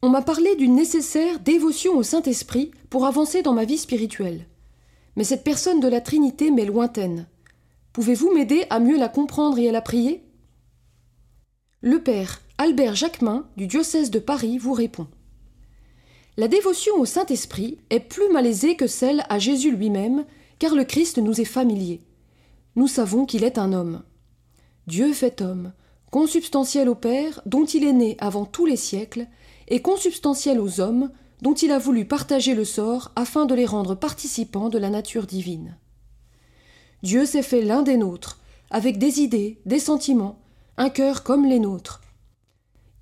On m'a parlé d'une nécessaire dévotion au Saint-Esprit pour avancer dans ma vie spirituelle. Mais cette personne de la Trinité m'est lointaine. Pouvez-vous m'aider à mieux la comprendre et à la prier? Le Père Albert Jacquemin du diocèse de Paris vous répond. La dévotion au Saint-Esprit est plus malaisée que celle à Jésus lui-même, car le Christ nous est familier. Nous savons qu'il est un homme. Dieu fait homme, consubstantiel au Père, dont il est né avant tous les siècles, et consubstantiel aux hommes, dont il a voulu partager le sort afin de les rendre participants de la nature divine. Dieu s'est fait l'un des nôtres, avec des idées, des sentiments, un cœur comme les nôtres.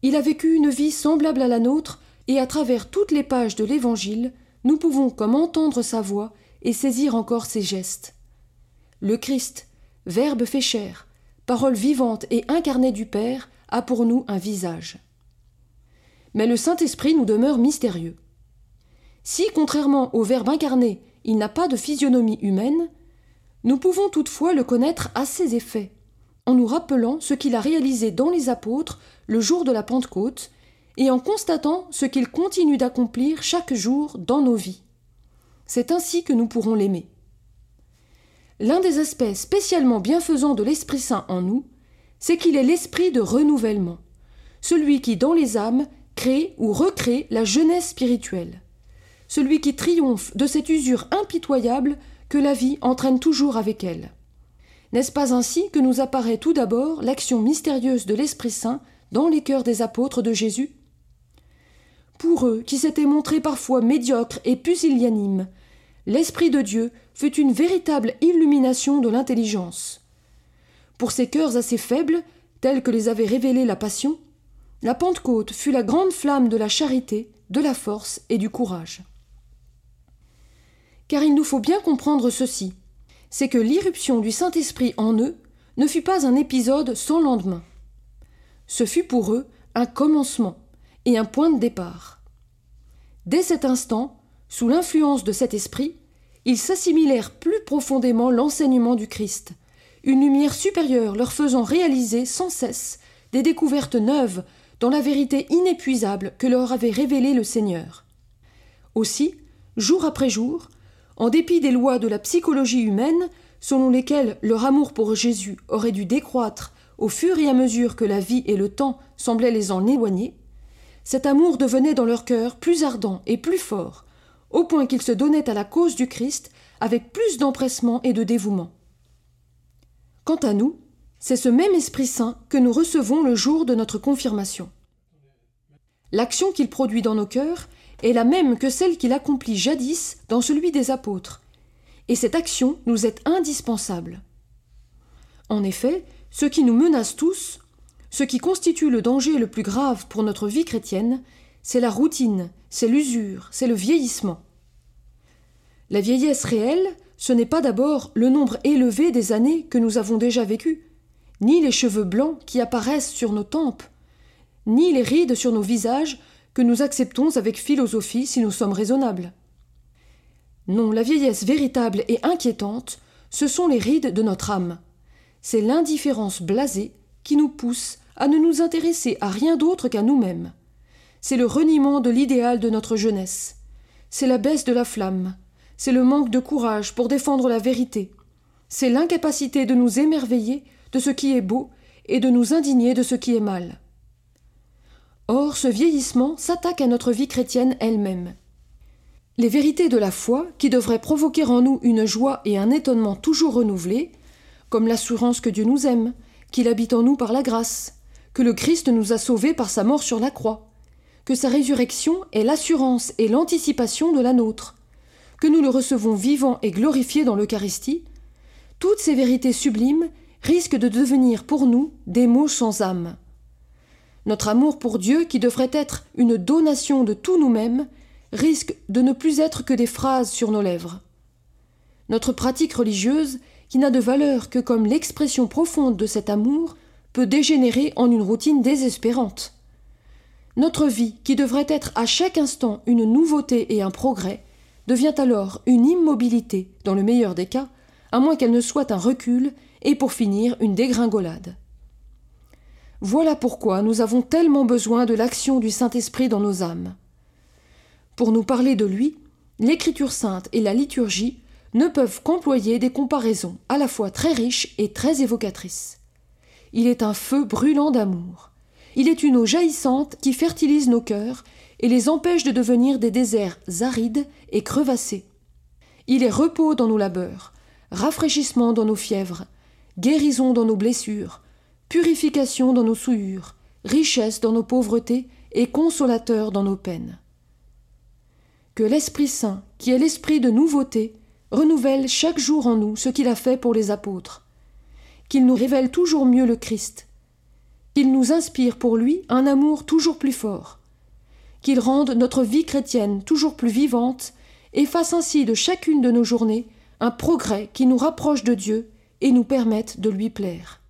Il a vécu une vie semblable à la nôtre, et à travers toutes les pages de l'Évangile, nous pouvons comme entendre sa voix et saisir encore ses gestes. Le Christ, Verbe fait chair, parole vivante et incarnée du Père, a pour nous un visage. Mais le Saint-Esprit nous demeure mystérieux. Si, contrairement au Verbe incarné, il n'a pas de physionomie humaine, nous pouvons toutefois le connaître à ses effets, en nous rappelant ce qu'il a réalisé dans les apôtres le jour de la Pentecôte, et en constatant ce qu'il continue d'accomplir chaque jour dans nos vies. C'est ainsi que nous pourrons l'aimer. L'un des aspects spécialement bienfaisants de l'Esprit Saint en nous, c'est qu'il est l'esprit de renouvellement, celui qui, dans les âmes, crée ou recrée la jeunesse spirituelle, celui qui triomphe de cette usure impitoyable que la vie entraîne toujours avec elle. N'est-ce pas ainsi que nous apparaît tout d'abord l'action mystérieuse de l'Esprit Saint dans les cœurs des apôtres de Jésus? Pour eux, qui s'étaient montrés parfois médiocres et pusillanimes, l'Esprit de Dieu fut une véritable illumination de l'intelligence. Pour ces cœurs assez faibles, tels que les avait révélés la Passion, la Pentecôte fut la grande flamme de la charité, de la force et du courage. Car il nous faut bien comprendre ceci, c'est que l'irruption du Saint-Esprit en eux ne fut pas un épisode sans lendemain. Ce fut pour eux un commencement et un point de départ. Dès cet instant, sous l'influence de cet esprit, ils s'assimilèrent plus profondément l'enseignement du Christ, une lumière supérieure leur faisant réaliser sans cesse des découvertes neuves dans la vérité inépuisable que leur avait révélée le Seigneur. Aussi, jour après jour, en dépit des lois de la psychologie humaine, selon lesquelles leur amour pour Jésus aurait dû décroître au fur et à mesure que la vie et le temps semblaient les en éloigner, cet amour devenait dans leur cœur plus ardent et plus fort, au point qu'ils se donnaient à la cause du Christ avec plus d'empressement et de dévouement. Quant à nous, c'est ce même Esprit Saint que nous recevons le jour de notre confirmation. L'action qu'il produit dans nos cœurs est la même que celle qu'il accomplit jadis dans celui des apôtres, et cette action nous est indispensable. En effet, ce qui nous menace tous, ce qui constitue le danger le plus grave pour notre vie chrétienne, c'est la routine, c'est l'usure, c'est le vieillissement. La vieillesse réelle, ce n'est pas d'abord le nombre élevé des années que nous avons déjà vécues, ni les cheveux blancs qui apparaissent sur nos tempes, ni les rides sur nos visages que nous acceptons avec philosophie si nous sommes raisonnables. Non, la vieillesse véritable et inquiétante, ce sont les rides de notre âme. C'est l'indifférence blasée qui nous pousse à ne nous intéresser à rien d'autre qu'à nous-mêmes. C'est le reniement de l'idéal de notre jeunesse. C'est la baisse de la flamme. C'est le manque de courage pour défendre la vérité. C'est l'incapacité de nous émerveiller de ce qui est beau et de nous indigner de ce qui est mal. Or, ce vieillissement s'attaque à notre vie chrétienne elle-même. Les vérités de la foi, qui devraient provoquer en nous une joie et un étonnement toujours renouvelés, comme l'assurance que Dieu nous aime, qu'il habite en nous par la grâce, que le Christ nous a sauvés par sa mort sur la croix, que sa résurrection est l'assurance et l'anticipation de la nôtre, que nous le recevons vivant et glorifié dans l'Eucharistie, toutes ces vérités sublimes risquent de devenir pour nous des mots sans âme. Notre amour pour Dieu, qui devrait être une donation de tout nous-mêmes, risque de ne plus être que des phrases sur nos lèvres. Notre pratique religieuse, qui n'a de valeur que comme l'expression profonde de cet amour, peut dégénérer en une routine désespérante. Notre vie, qui devrait être à chaque instant une nouveauté et un progrès, devient alors une immobilité, dans le meilleur des cas, à moins qu'elle ne soit un recul et pour finir une dégringolade. Voilà pourquoi nous avons tellement besoin de l'action du Saint-Esprit dans nos âmes. Pour nous parler de lui, l'Écriture sainte et la liturgie ne peuvent qu'employer des comparaisons à la fois très riches et très évocatrices. Il est un feu brûlant d'amour. Il est une eau jaillissante qui fertilise nos cœurs et les empêche de devenir des déserts arides et crevassés. Il est repos dans nos labeurs, rafraîchissement dans nos fièvres, guérison dans nos blessures, purification dans nos souillures, richesse dans nos pauvretés et consolateur dans nos peines. Que l'Esprit Saint, qui est l'esprit de nouveauté, renouvelle chaque jour en nous ce qu'il a fait pour les apôtres, qu'il nous révèle toujours mieux le Christ, qu'il nous inspire pour lui un amour toujours plus fort, qu'il rende notre vie chrétienne toujours plus vivante et fasse ainsi de chacune de nos journées un progrès qui nous rapproche de Dieu et nous permette de lui plaire.